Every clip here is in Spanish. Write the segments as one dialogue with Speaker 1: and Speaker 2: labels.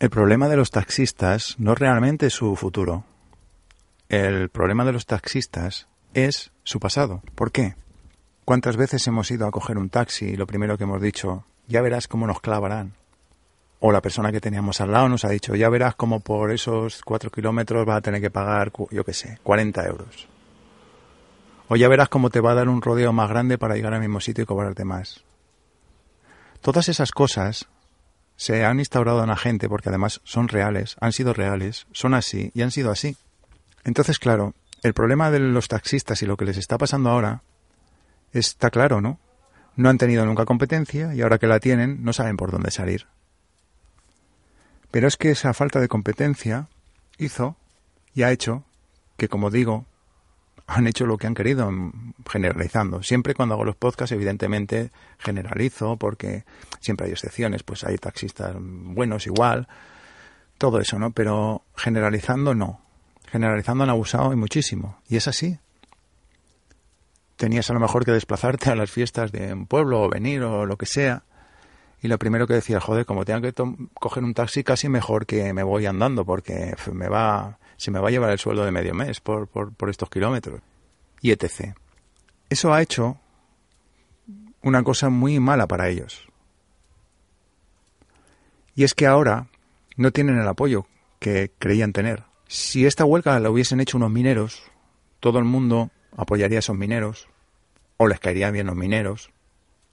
Speaker 1: El problema de los taxistas no realmente es su futuro. El problema de los taxistas es su pasado. ¿Por qué? ¿Cuántas veces hemos ido a coger un taxi y lo primero que hemos dicho, ya verás cómo nos clavarán? O la persona que teníamos al lado nos ha dicho, ya verás cómo por esos cuatro kilómetros vas a tener que pagar, yo qué sé, 40 euros. O ya verás cómo te va a dar un rodeo más grande para llegar al mismo sitio y cobrarte más. Todas esas cosas se han instaurado en la gente porque además son reales, han sido reales, son así y han sido así. Entonces, claro, el problema de los taxistas y lo que les está pasando ahora está claro, ¿no? No han tenido nunca competencia y ahora que la tienen no saben por dónde salir. Pero es que esa falta de competencia hizo y ha hecho que, como digo, han hecho lo que han querido, generalizando. Siempre cuando hago los podcasts, evidentemente generalizo, porque siempre hay excepciones, pues hay taxistas buenos igual, todo eso, ¿no? Pero generalizando no. Generalizando han abusado y muchísimo. Y es así. Tenías a lo mejor que desplazarte a las fiestas de un pueblo o venir o lo que sea. Y lo primero que decía, joder, como tengo que coger un taxi, casi mejor que me voy andando, porque me va, se me va a llevar el sueldo de medio mes por, por, estos kilómetros. Y etc. Eso ha hecho una cosa muy mala para ellos. Y es que ahora no tienen el apoyo que creían tener. Si esta huelga la hubiesen hecho unos mineros, todo el mundo apoyaría a esos mineros, o les caerían bien los mineros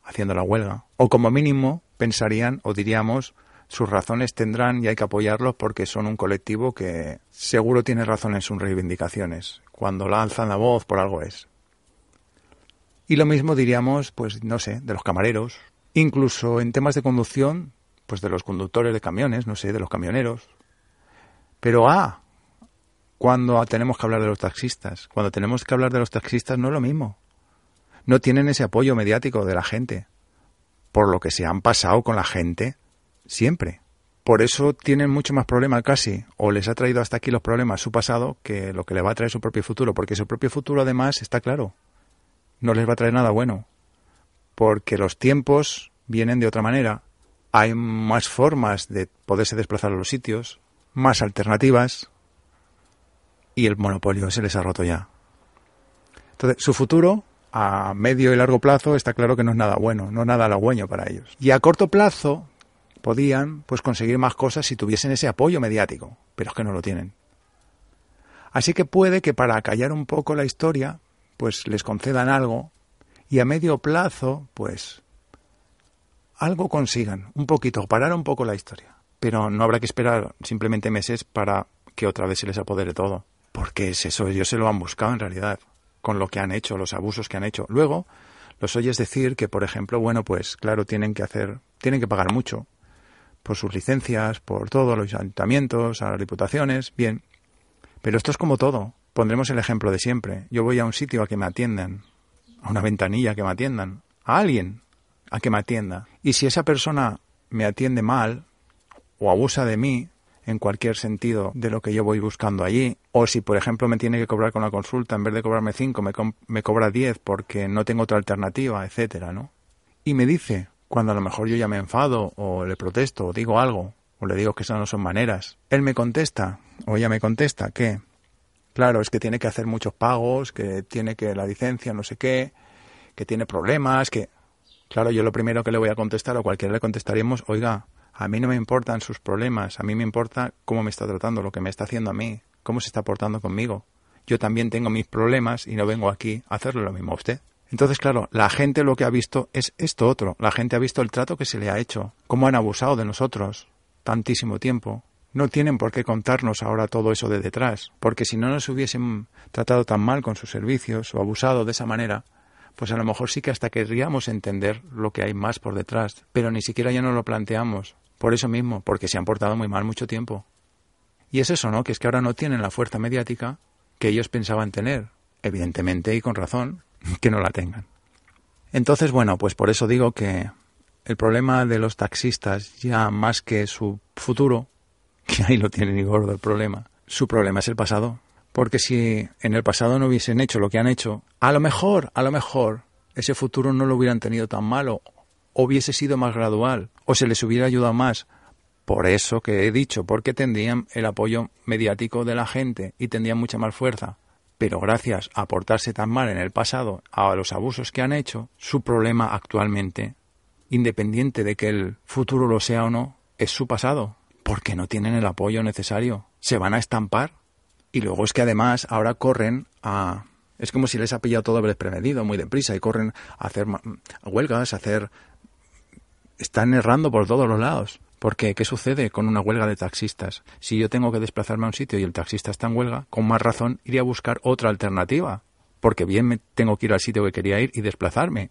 Speaker 1: haciendo la huelga, o como mínimo pensarían o diríamos sus razones tendrán y hay que apoyarlos porque son un colectivo que seguro tiene razón en sus reivindicaciones. Cuando la alzan la voz por algo es. Y lo mismo diríamos, pues no sé, de los camareros, incluso en temas de conducción, pues de los conductores de camiones, no sé, de los camioneros. Pero ah, cuando tenemos que hablar de los taxistas, cuando tenemos que hablar de los taxistas no es lo mismo. No tienen ese apoyo mediático de la gente, por lo que se han pasado con la gente siempre. Por eso tienen mucho más problema casi, o les ha traído hasta aquí los problemas su pasado, que lo que le va a traer su propio futuro, porque su propio futuro además está claro, no les va a traer nada bueno, porque los tiempos vienen de otra manera, hay más formas de poderse desplazar a los sitios, más alternativas, y el monopolio se les ha roto ya. Entonces, su futuro a medio y largo plazo está claro que no es nada bueno, no es nada halagüeño para ellos. Y a corto plazo podían pues conseguir más cosas si tuviesen ese apoyo mediático, pero es que no lo tienen. Así que puede que para callar un poco la historia, pues les concedan algo y a medio plazo, pues algo consigan, un poquito, parar un poco la historia. Pero no habrá que esperar simplemente meses para que otra vez se les apodere todo, porque es eso, ellos se lo han buscado en realidad, con lo que han hecho, los abusos que han hecho. Luego, los oyes decir que, por ejemplo, bueno, pues claro, tienen que hacer, tienen que pagar mucho, por sus licencias, por todos los ayuntamientos, a las diputaciones, bien. Pero esto es como todo. Pondremos el ejemplo de siempre. Yo voy a un sitio a que me atiendan, a una ventanilla a que me atiendan, a alguien a que me atienda. Y si esa persona me atiende mal o abusa de mí en cualquier sentido de lo que yo voy buscando allí, o si por ejemplo me tiene que cobrar con la consulta, en vez de cobrarme cinco, me, me cobra diez porque no tengo otra alternativa, etcétera, ¿no? Y me dice, cuando a lo mejor yo ya me enfado o le protesto o digo algo o le digo que esas no son maneras, él me contesta o ella me contesta que, claro, es que tiene que hacer muchos pagos, que tiene que la licencia no sé qué, que tiene problemas, que... Claro, yo lo primero que le voy a contestar o cualquiera le contestaríamos, oiga, a mí no me importan sus problemas, a mí me importa cómo me está tratando, lo que me está haciendo a mí, cómo se está portando conmigo. Yo también tengo mis problemas y no vengo aquí a hacerle lo mismo a usted. Entonces, claro, la gente lo que ha visto es esto otro. La gente ha visto el trato que se le ha hecho, cómo han abusado de nosotros tantísimo tiempo. No tienen por qué contarnos ahora todo eso de detrás, porque si no nos hubiesen tratado tan mal con sus servicios o abusado de esa manera, pues a lo mejor sí que hasta querríamos entender lo que hay más por detrás, pero ni siquiera ya no lo planteamos. Por eso mismo, porque se han portado muy mal mucho tiempo. Y es eso, ¿no? Que es que ahora no tienen la fuerza mediática que ellos pensaban tener, evidentemente y con razón, que no la tengan. Entonces, bueno, pues por eso digo que el problema de los taxistas, ya más que su futuro, que ahí lo tienen y gordo el problema, su problema es el pasado. Porque si en el pasado no hubiesen hecho lo que han hecho, a lo mejor, a lo mejor, ese futuro no lo hubieran tenido tan malo, o hubiese sido más gradual, o se les hubiera ayudado más, Por eso que he dicho, porque tendrían el apoyo mediático de la gente y tendrían mucha más fuerza. Pero gracias a portarse tan mal en el pasado, a los abusos que han hecho, su problema actualmente, independiente de que el futuro lo sea o no, es su pasado, porque no tienen el apoyo necesario. Se van a estampar. Y luego es que además ahora corren a es como si les ha pillado todo desprevenido, muy deprisa, y corren a hacer huelgas, a hacer... Están errando por todos los lados. Porque, ¿qué sucede con una huelga de taxistas? Si yo tengo que desplazarme a un sitio y el taxista está en huelga, con más razón iría a buscar otra alternativa. Porque bien me tengo que ir al sitio que quería ir y desplazarme.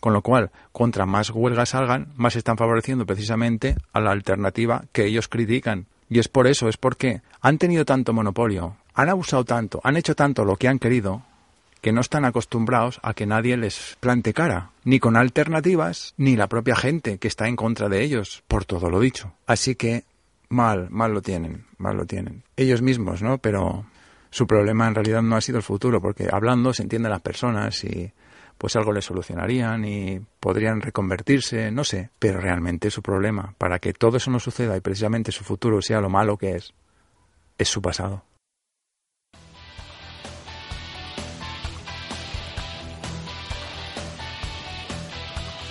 Speaker 1: Con lo cual, contra más huelgas salgan, más están favoreciendo precisamente a la alternativa que ellos critican. Y es por eso, es porque han tenido tanto monopolio, han abusado tanto, han hecho tanto lo que han querido, que no están acostumbrados a que nadie les plante cara, ni con alternativas, ni la propia gente que está en contra de ellos, por todo lo dicho. Así que mal, mal lo tienen, mal lo tienen. Ellos mismos, ¿no? Pero su problema en realidad no ha sido el futuro, porque hablando se entienden las personas y pues algo les solucionarían y podrían reconvertirse, no sé, pero realmente su problema, para que todo eso no suceda y precisamente su futuro sea lo malo que es, es su pasado.